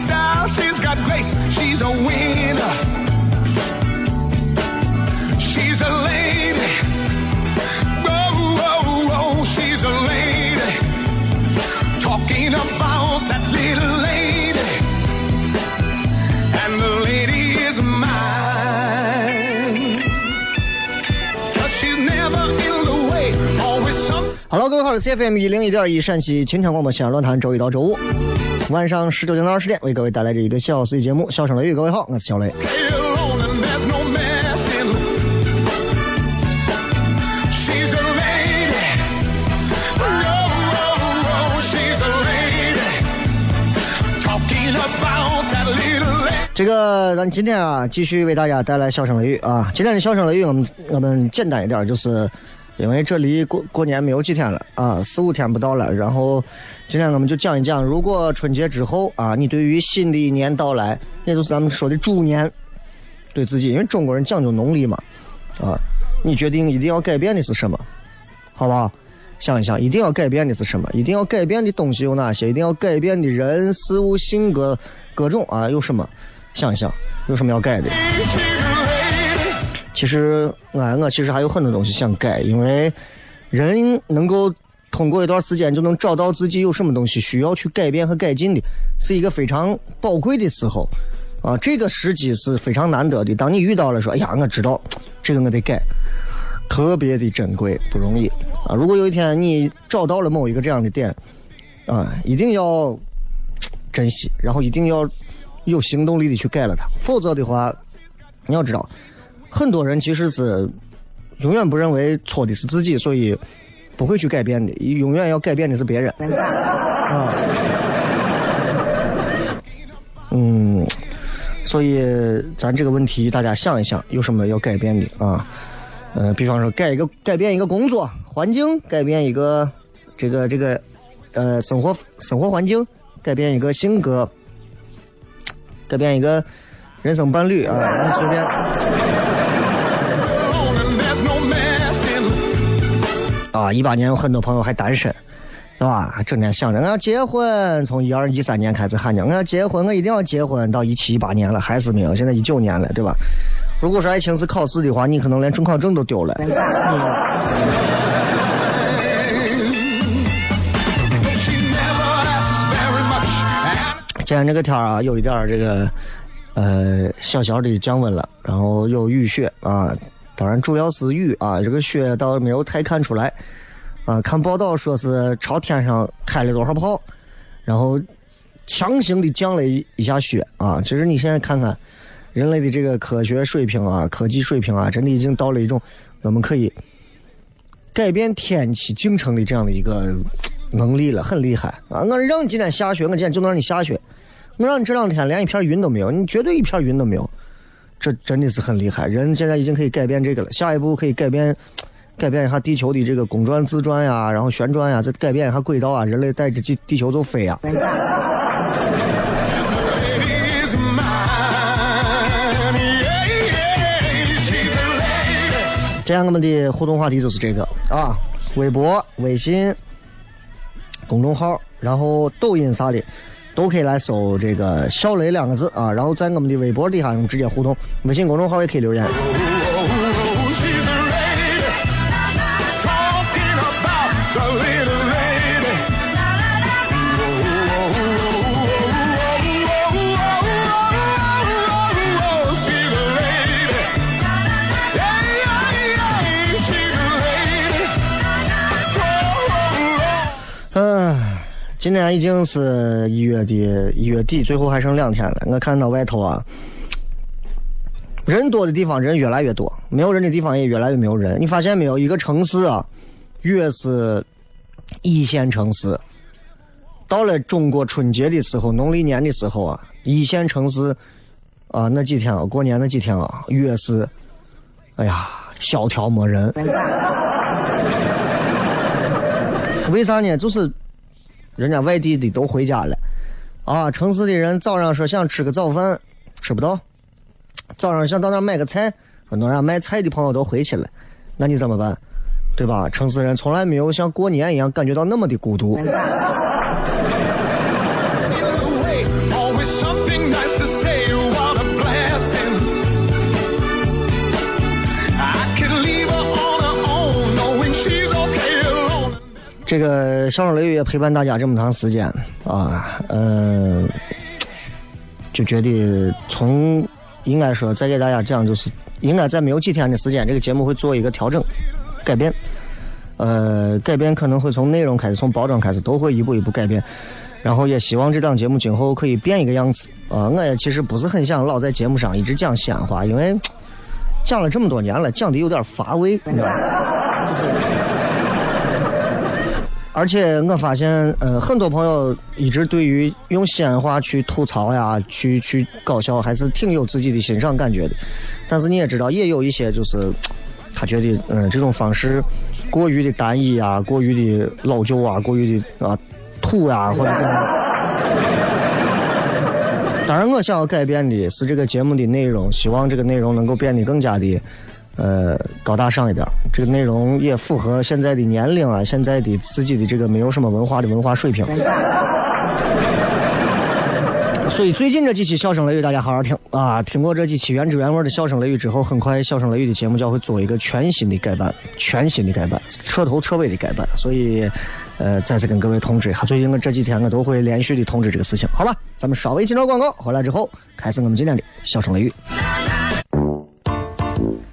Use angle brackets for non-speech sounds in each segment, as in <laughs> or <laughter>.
Style, she's got grace. She's a winner. She's a lady. Oh, oh, oh, she's a lady. Talking about that little lady. always some. Hello，各位好，是 C F M 一零一点一陕西秦腔广播西安论坛，周一到周五晚上十九点到二十点，为各位带来这一个小时的节目《笑声雷雨》。各位好，我是小雷。这个，咱今天啊，继续为大家带来《笑声雷雨》啊。今天的《笑声雷雨》，我们我们简单一点，就是。因为这离过过年没有几天了啊，四五天不到了。然后今天我们就讲一讲，如果春节之后啊，你对于新的一年到来，也就是咱们说的猪年，对自己，因为中国人讲究农历嘛，啊，你决定一定要改变的是什么？好不好？想一想，一定要改变的是什么？一定要改变的东西有哪些？一定要改变的人事物性格各种啊，有什么？想一想，有什么要改的？其实，我我其实还有很多东西想改，因为人能够通过一段时间就能找到自己有什么东西需要去改变和改进的，是一个非常宝贵的时候啊！这个时机是非常难得的。当你遇到了，说：“哎呀，我知道这个我得改”，特别的珍贵，不容易啊！如果有一天你找到了某一个这样的点啊，一定要珍惜，然后一定要有行动力的去改了它，否则的话，你要知道。很多人其实是永远不认为错的是自己，所以不会去改变的。永远要改变的是别人。啊，嗯，所以咱这个问题大家想一想，有什么要改变的啊？呃，比方说改一个改变一个工作环境，改变一个这个这个呃生活生活环境，改变一个性格，改变一个人生伴侣啊，你随便。啊，一八年有很多朋友还单身，是吧？整天想着我要结婚，从一二一三年开始喊着我要结婚，我一定要结婚，到一七一八年了还是没有，现在一九年了，对吧？如果说爱情是考试的话，你可能连准考证都丢了。今天这个天啊，有一点这个呃小小的降温了，然后有雨雪啊。当然，主要是雨啊，这个雪倒没有太看出来啊。看报道说是朝天上开了多少炮，然后强行的降了一一下雪啊。其实你现在看看人类的这个科学水平啊，科技水平啊，真的已经到了一种我们可以改变天气进程的这样的一个能力了，很厉害啊！我让你今天下雪，我今天就能让你下雪；我让你这两天连一片云都没有，你绝对一片云都没有。这真的是很厉害，人现在已经可以改变这个了。下一步可以改变，改变一下地球的这个公转自转呀，然后旋转呀，再改变一下轨道啊，人类带着地地球就飞呀。<laughs> 今天我们的互动话题就是这个啊，微博、微信、公众号，然后抖音啥的，都可以来搜这个“小雷”两个字啊，然后在我们的微博底下用直接互动，微信公众号也可以留言。今天已经是一月的一月底，最后还剩两天了。我看到外头啊，人多的地方人越来越多，没有人的地方也越来越没有人。你发现没有？一个城市啊，越是一线城市，到了中国春节的时候，农历年的时候啊，一线城市啊那几天啊，过年那几天啊，越是哎呀萧条没人。为啥呢？就是。人家外地的都回家了，啊，城市的人早上说想吃个早饭，吃不到，早上想到那买个菜，很多人卖菜的朋友都回去了，那你怎么办？对吧？城市人从来没有像过年一样感觉到那么的孤独。这个笑声雷雨也陪伴大家这么长时间啊，嗯，就觉得从应该说再给大家讲，就是应该在没有几天的时间，这个节目会做一个调整改变，呃，改变可能会从内容开始，从包装开始，都会一步一步改变。然后也希望这档节目今后可以变一个样子啊！我也其实不是很想老在节目上一直讲闲话，因为讲了这么多年了，讲的有点乏味，你知道吗？而且我发现，呃，很多朋友一直对于用西安话去吐槽呀、去去搞笑，还是挺有自己的欣赏感觉的。但是你也知道，也有一些就是他觉得，嗯，这种方式过于的单一啊，过于的老旧啊，过于的啊土啊，或者怎么。当然，我想要改变的是这个节目的内容，希望这个内容能够变得更加的。呃，高大上一点，这个内容也符合现在的年龄啊，现在的自己的这个没有什么文化的文化水平。<laughs> 所以最近这几期笑声雷雨，大家好好听啊！听过这几期原汁原味的笑声雷雨之后，很快笑声雷雨的节目将会做一个全新的改版，全新的改版，彻头彻尾的改版。所以，呃，再次跟各位通知一下，最近我这几天我都会连续的通知这个事情，好吧？咱们稍微进段广告，回来之后开始我们今天的笑声雷雨。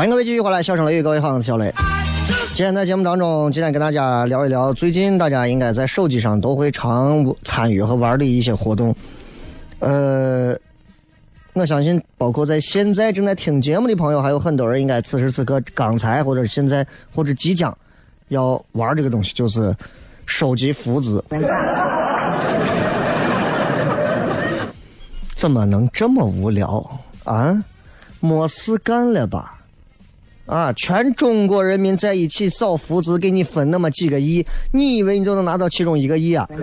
欢迎各位继续回来，笑声雷雨，各位好，我是小雷。今天在节目当中，今天跟大家聊一聊最近大家应该在手机上都会常参与和玩的一些活动。呃，我相信包括在现在正在听节目的朋友，还有很多人应该此时此刻刚才或者现在或者即将要玩这个东西，就是收集福字。<laughs> 怎么能这么无聊啊？没事干了吧？啊！全中国人民在一起扫福字，给你分那么几个亿，你以为你就能拿到其中一个亿啊？<laughs>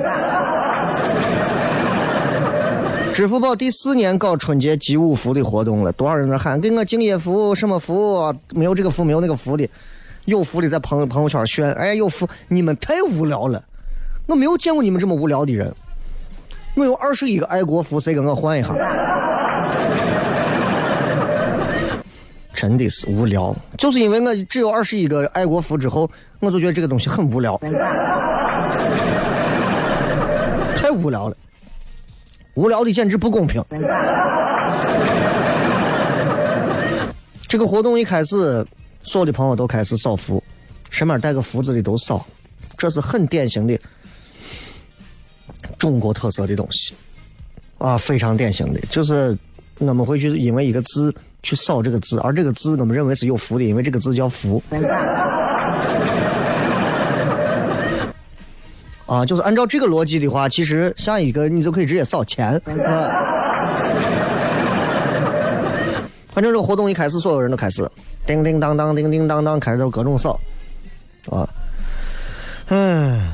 支付宝第四年搞春节集五福的活动了，多少人在喊给我敬业福什么福？没有这个福，没有那个福的，有福的在朋朋友圈炫，哎，有福！你们太无聊了，我没有见过你们这么无聊的人。我有二十一个爱国福，谁跟我换一下？真的是无聊，就是因为我只有二十一个爱国服之后，我就觉得这个东西很无聊，太无聊了，无聊的简直不公平。这个活动一开始，所有的朋友都开始扫福，身边带个福字的都扫，这是很典型的中国特色的东西，啊，非常典型的，就是我们会去因为一个字。去扫这个字，而这个字我们认为是有福的，因为这个字叫福。啊，就是按照这个逻辑的话，其实下一个你就可以直接扫钱啊。反正这个活动一开始，所有人都开始叮叮当当、叮叮当当，开始就各种扫。啊，嗯，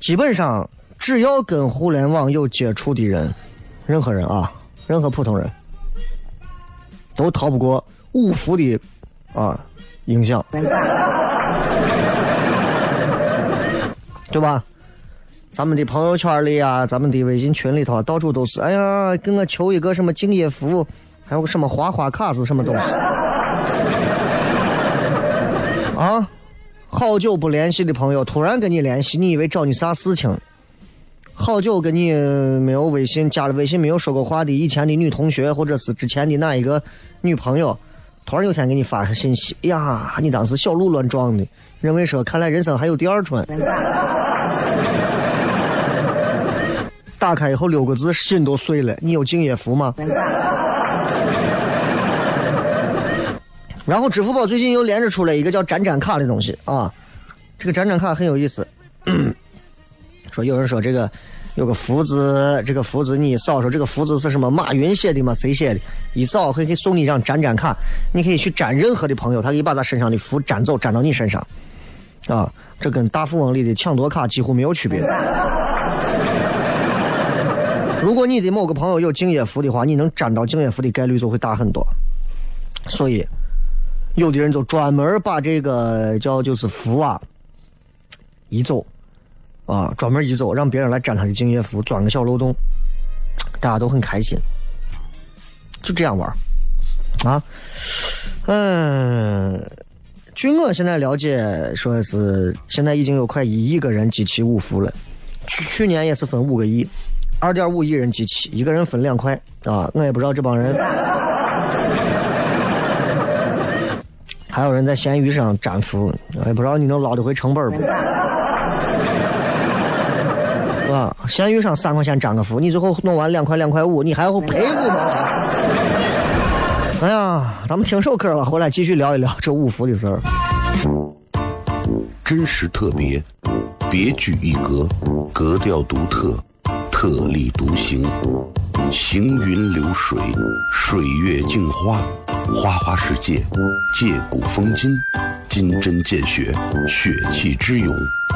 基本上只要跟互联网有接触的人，任何人啊，任何普通人。都逃不过五福的啊影响，对吧？咱们的朋友圈里啊，咱们的微信群里头，到处都是。哎呀，给我求一个什么敬业福，还有个什么花花卡是什么东西？啊，好久不联系的朋友突然跟你联系，你以为找你啥事情？好久跟你没有微信，加了微信没有说过话的以前的女同学，或者是之前的哪一个女朋友，突然有天给你发个信息，呀，你当时小鹿乱撞的，认为说看来人生还有第二春。<laughs> 打开以后六个字，心都碎了。你有敬业福吗？<laughs> 然后支付宝最近又连着出来一个叫粘粘卡的东西啊，这个粘粘卡很有意思。说有人说这个有个福字，这个福字你一扫，说这个福字是什么？马云写的吗？谁写的？一扫可以送你一张粘粘卡，你可以去粘任何的朋友，他可以把他身上的福粘走，粘到你身上。啊，这跟大富翁里的抢夺卡几乎没有区别。如果你的某个朋友有敬业福的话，你能粘到敬业福的概率就会大很多。所以，有的人就专门把这个叫就是福啊移走。啊，专门一走，让别人来沾他的敬业福，钻个小漏洞，大家都很开心，就这样玩啊。嗯，据我现在了解，说是现在已经有快一亿个人集齐五福了，去去年也是分五个亿，二点五亿人集齐，一个人分两块啊。我也不知道这帮人，还有人在闲鱼上占福，我也不知道你能捞得回成本不？啊，闲鱼上三块钱涨个福，你最后弄完两块两块五，你还要赔五毛钱。哎呀，咱们听首歌吧，回来继续聊一聊这五福的事儿。真实特别，别具一格，格调独特，特立独行，行云流水，水月镜花，花花世界，借古风今，金针见血，血气之勇。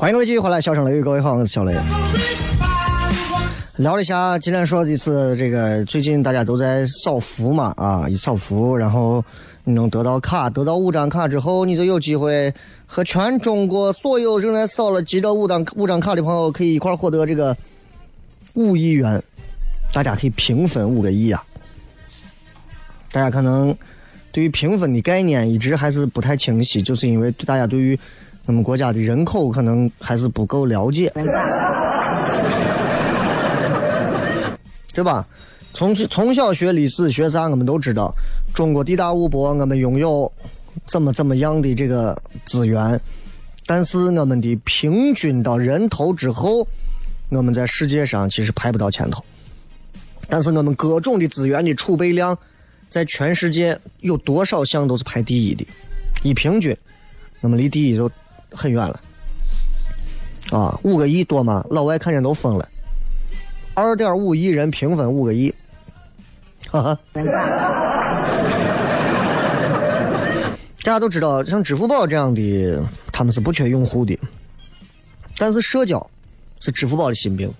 欢迎各位继续回来，笑声雷雨，各位好，我是小雷。聊了一下，今天说的是这个，最近大家都在扫福嘛，啊，一扫福，然后你能得到卡，得到五张卡之后，你就有机会和全中国所有正在扫了集着五张五张卡的朋友，可以一块获得这个五亿元，大家可以平分五个亿啊。大家可能对于平分的概念一直还是不太清晰，就是因为大家对于我们国家的人口可能还是不够了解，<laughs> 对吧？从从小学历史学啥，我们都知道，中国地大物博，我们拥有怎么怎么样的这个资源，但是我们的平均到人头之后，我们在世界上其实排不到前头。但是我们各种的资源的储备量，在全世界有多少项都是排第一的，一平均，我们离第一就。很远了，啊，五个亿多吗？老外看见都疯了。二点五亿人平分五个亿，哈哈。大家都知道，像支付宝这样的，他们是不缺用户的。但是社交是支付宝的心病，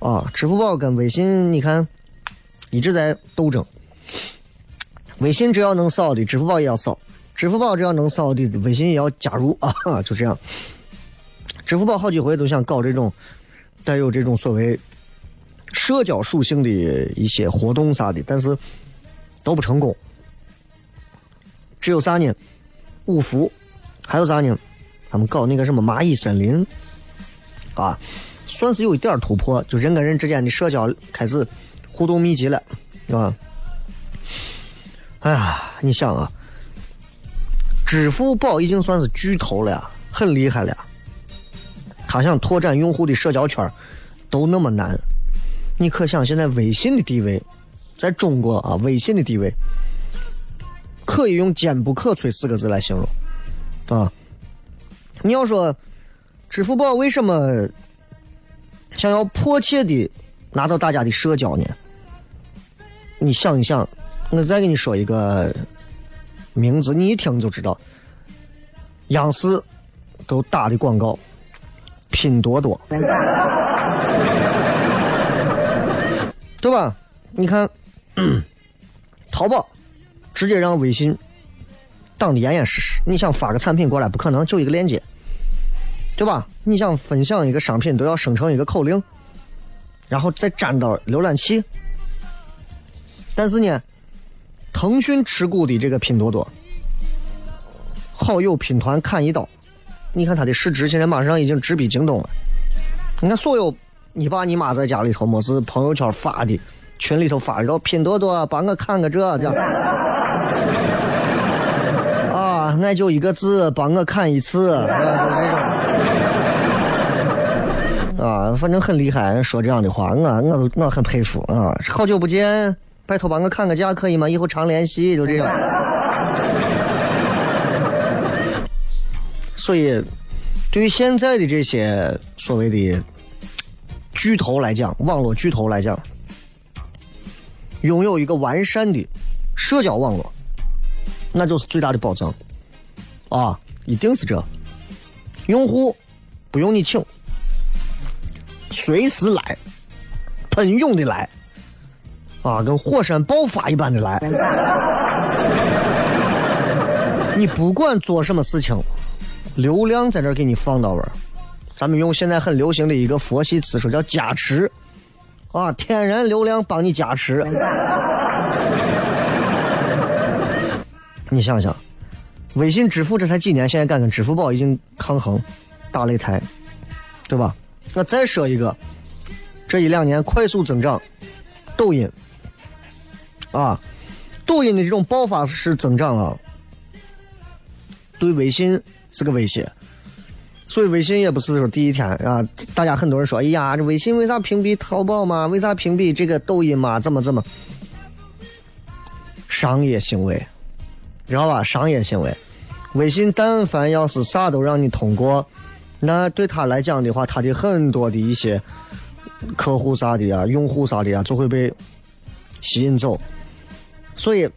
啊，支付宝跟微信，你看一直在斗争。微信只要能扫的，支付宝也要扫。支付宝只要能扫的，微信也要加入啊！<laughs> 就这样，支付宝好几回都想搞这种带有这种所谓社交属性的一些活动啥的，但是都不成功。只有啥呢？五福，还有啥呢？他们搞那个什么蚂蚁森林啊，算是有一点突破，就人跟人之间的社交开始互动密集了，啊！哎呀，你想啊。支付宝已经算是巨头了呀，很厉害了。他想拓展用户的社交圈都那么难，你可想现在微信的地位，在中国啊，微信的地位可以用坚不可摧四个字来形容，啊。你要说支付宝为什么想要迫切的拿到大家的社交呢？你想一想，我再给你说一个。名字你一听就知道，央视都打的广告，拼多多，对吧？你看，<clears throat> 淘宝直接让微信挡的严严实实。你想发个产品过来，不可能就一个链接，对吧？你想分享一个商品，都要生成一个口令，然后再粘到浏览器。但是呢？腾讯持股的这个拼多多，好友拼团砍一刀，你看它的市值现在马上已经直逼京东了。你看所有你爸你妈在家里头没事朋友圈发的，群里头发的，拼多多帮我看个这这样。<laughs> 啊，那就一个字，帮我看一次，啊，反正很厉害，说这样的话，我我都我很佩服啊，好久不见。拜托帮我看个价可以吗？以后常联系，就这样。所以，对于现在的这些所谓的巨头来讲，网络巨头来讲，拥有一个完善的社交网络，那就是最大的保障。啊，一定是这。用户不用你请，随时来，喷涌的来，啊，跟火山爆发一般的来。你不管做什么事情，流量在这给你放到位儿。咱们用现在很流行的一个佛系词说叫加持，啊，天然流量帮你加持。<laughs> 你想想，微信支付这才几年，现在敢跟支付宝已经抗衡，打擂台，对吧？那再说一个，这一两年快速增长，抖音，啊，抖音的这种爆发式增长啊，对微信是个威胁。所以微信也不是说第一天啊，大家很多人说，哎呀，这微信为啥屏蔽淘宝嘛？为啥屏蔽这个抖音嘛？怎么怎么？商业行为，知道吧？商业行为，微信但凡要是啥都让你通过，那对他来讲的话，他的很多的一些客户啥的啊，用户啥的啊，就会被吸引走。所以，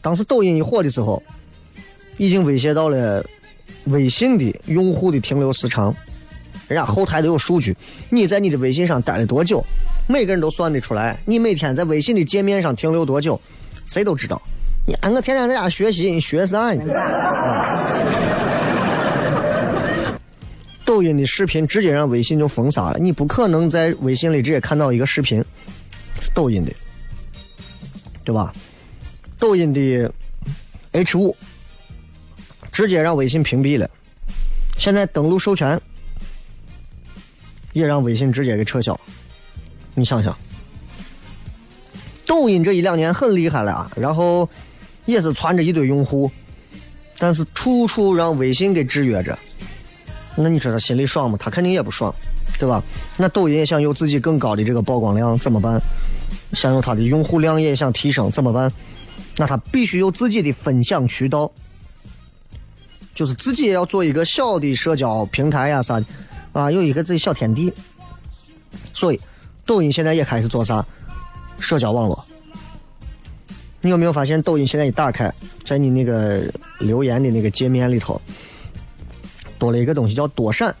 当时抖音一火的时候，已经威胁到了。微信的用户的停留时长，人家后台都有数据。你在你的微信上待了多久，每个人都算得出来。你每天在微信的界面上停留多久，谁都知道。你俺我天天在家学习，你学啥？<laughs> 抖音的视频直接让微信就封杀了，你不可能在微信里直接看到一个视频是抖音的，对吧？抖音的 H 五。直接让微信屏蔽了，现在登录授权也让微信直接给撤销。你想想，抖音这一两年很厉害了啊，然后也是攒着一堆用户，但是处处让微信给制约着。那你说他心里爽吗？他肯定也不爽，对吧？那抖音也想有自己更高的这个曝光量，怎么办？想有他的用户量也想提升，怎么办？那他必须有自己的分享渠道。就是自己也要做一个小的社交平台呀啥的，啊，有一个自己小天地。所以，抖音现在也开始做啥？社交网络。你有没有发现，抖音现在一打开，在你那个留言的那个界面里头，多了一个东西叫多闪。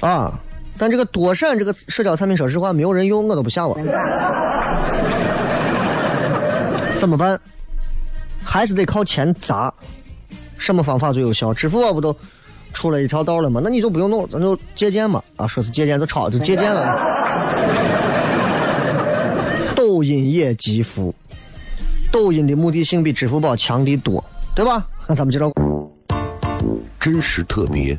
啊，但这个多闪这个社交产品，说实话，没有人用，我都不想我。怎么办？还是得靠钱砸。什么方法最有效？支付宝不都出了一条道了吗？那你就不用弄，咱就借鉴嘛。啊，说是借鉴就抄，就借鉴了。抖音也极富，抖音的目的性比支付宝强的多，对吧？那咱们接着。真实特别，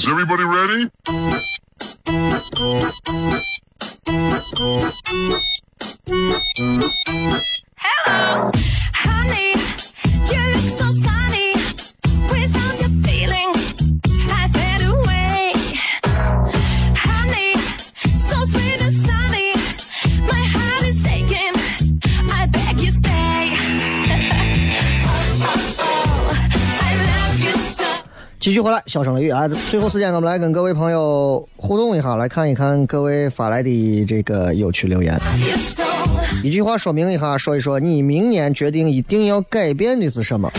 Is everybody ready? Hello, 继续回来，小声雷雨啊！最后时间，我们来跟各位朋友互动一下，来看一看各位发来的这个有趣留言。一句话说明一下，说一说你明年决定一定要改变的是什么？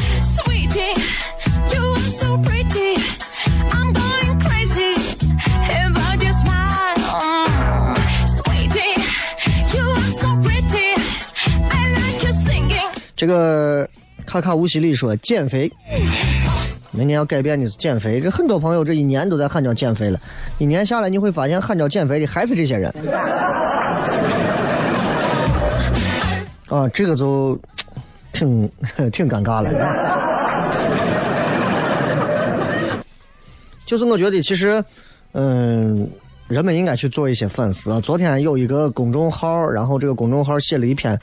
这个卡卡乌西里说减肥。明年要改变的是减肥，这很多朋友这一年都在喊叫减肥了，一年下来你会发现喊叫减肥的还是这些人。啊，这个就挺挺尴尬了。就是我觉得其实，嗯，人们应该去做一些反思啊。昨天有一个公众号，然后这个公众号写了一篇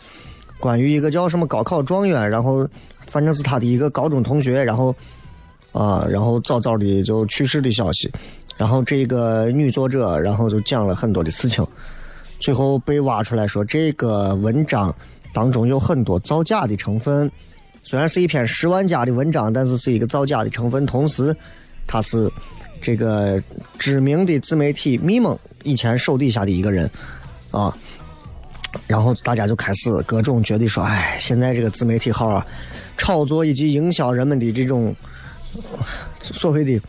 关于一个叫什么高考状元，然后反正是他的一个高中同学，然后。啊，然后早早的就去世的消息，然后这个女作者，然后就讲了很多的事情，最后被挖出来说这个文章当中有很多造假的成分，虽然是一篇十万加的文章，但是是一个造假的成分，同时他是这个知名的自媒体咪蒙以前手底下的一个人啊，然后大家就开始各种觉得说，哎，现在这个自媒体号啊，炒作以及营销人们的这种。所谓的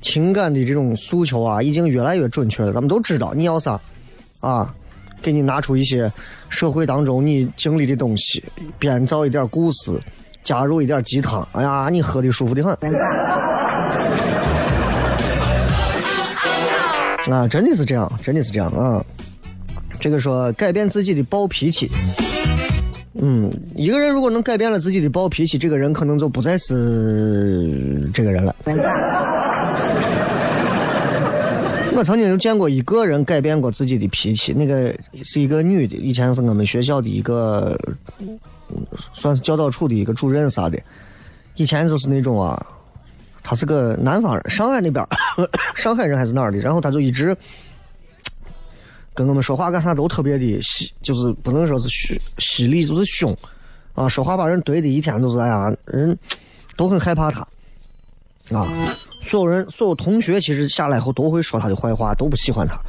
情感的这种诉求啊，已经越来越准确了。咱们都知道，你要啥啊，给你拿出一些社会当中你经历的东西，编造一点故事，加入一点鸡汤。哎呀，你喝的舒服 <laughs> 的很。啊，真的是这样，真的是这样啊。这个说改变自己的暴脾气。嗯，一个人如果能改变了自己的暴脾气，这个人可能就不再是这个人了。我曾经就见过一个人改变过自己的脾气，那个是一个女的，以前是我们学校的一个，算是教导处的一个主任啥的。以前就是那种啊，他是个南方人，上海那边，<coughs> 上海人还是哪儿的，然后他就一直。跟我们说话干啥都特别的犀，就是不能说是犀犀利，就是凶，啊，说话把人怼的一天都是哎呀，人都很害怕他，啊，所有人所有同学其实下来后都会说他的坏话，都不喜欢他，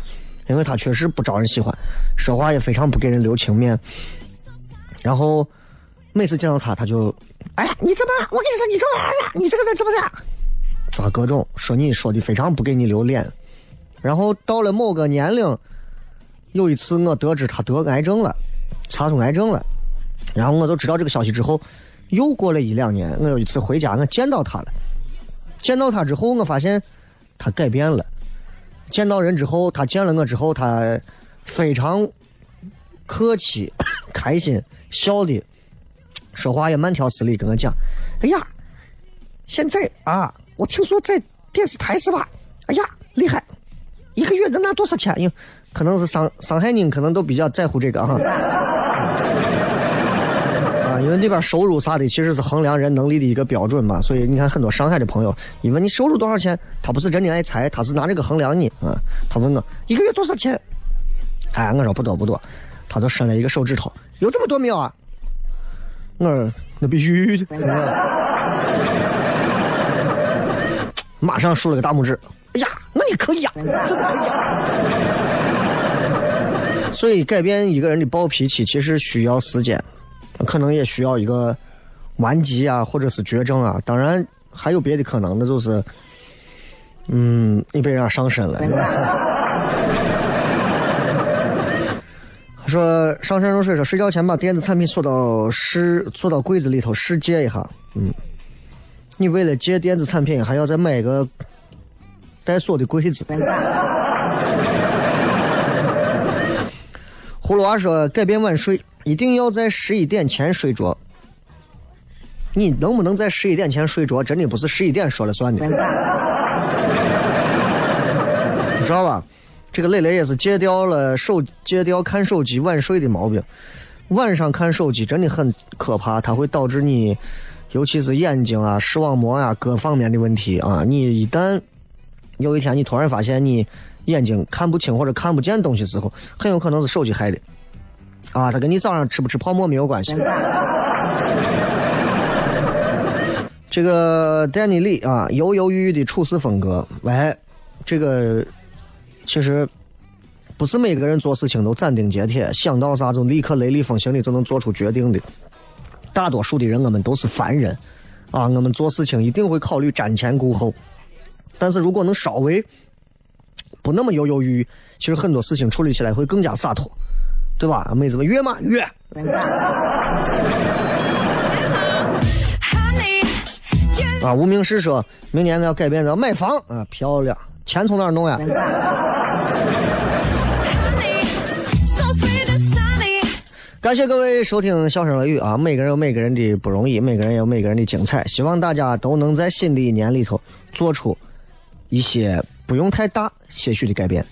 因为他确实不招人喜欢，说话也非常不给人留情面，然后每次见到他，他就，哎，你怎么？我跟你说，你这玩意儿，你这个人怎么着？啊，各种说你说的非常不给你留脸，然后到了某个年龄。有一次，我得知他得癌症了，查出癌症了，然后我就知道这个消息之后，又过了一两年，我有一次回家，我见到他了。见到他之后，我发现他改变了。见到人之后，他见了我之后，他非常客气、<coughs> 开心、笑的，说话也慢条斯理，跟我讲：“哎呀，现在啊，我听说在电视台是吧？哎呀，厉害，一个月能拿多少钱？”可能是上上海人可能都比较在乎这个哈，<laughs> 啊，因为那边收入啥的其实是衡量人能力的一个标准嘛，所以你看很多上海的朋友，一问你收入多少钱，他不是真的爱财，他是拿这个衡量你啊。他问我一个月多少钱，哎，我说不多不多，他就伸了一个手指头，有这么多没有啊？我那必须的，马上竖了个大拇指，哎呀，那你可以呀，真的可以呀。所以，改变一个人的暴脾气，其实需要时间，可能也需要一个顽疾啊，或者是绝症啊。当然，还有别的可能，那就是，嗯，你被人家上身了。说上山入睡，说睡觉前把电子产品锁到试锁到柜子里头试借一下。嗯，你为了借电子产品，还要再买一个带锁的柜子。葫芦娃说：“改变晚睡，一定要在十一点前睡着。你能不能在十一点前睡着，真的不是十一点说了算的。你知道吧？这个磊磊也是戒掉了手，戒掉看手机晚睡的毛病。晚上看手机真的很可怕，它会导致你，尤其是眼睛啊、视网膜啊各方面的问题啊。你一旦有一天你突然发现你。”眼睛看不清或者看不见东西时候，很有可能是手机害的，啊，它跟你早上吃不吃泡沫没有关系。这个丹尼利啊，犹犹豫豫的处事风格，喂，这个其实不是每个人做事情都斩钉截铁，想到啥就立刻雷厉风行的就能做出决定的。大多数的人，我们都是凡人啊，我们做事情一定会考虑瞻前顾后。但是如果能稍微不那么犹犹豫豫，其实很多事情处理起来会更加洒脱，对吧？妹子们约吗？约。啊，无名氏说，明年我要改变，要买房啊，漂亮，钱从哪儿弄呀？感谢各位收听《笑声乐语》啊，每个人有每个人的不容易，每个人有每个人的精彩，希望大家都能在新的一年里头做出一些不用太大、些许的改变。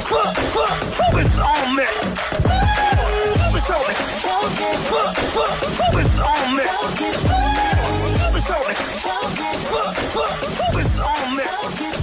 Focus on me. Focus on me. Focus on me. Focus on me. Focus on me.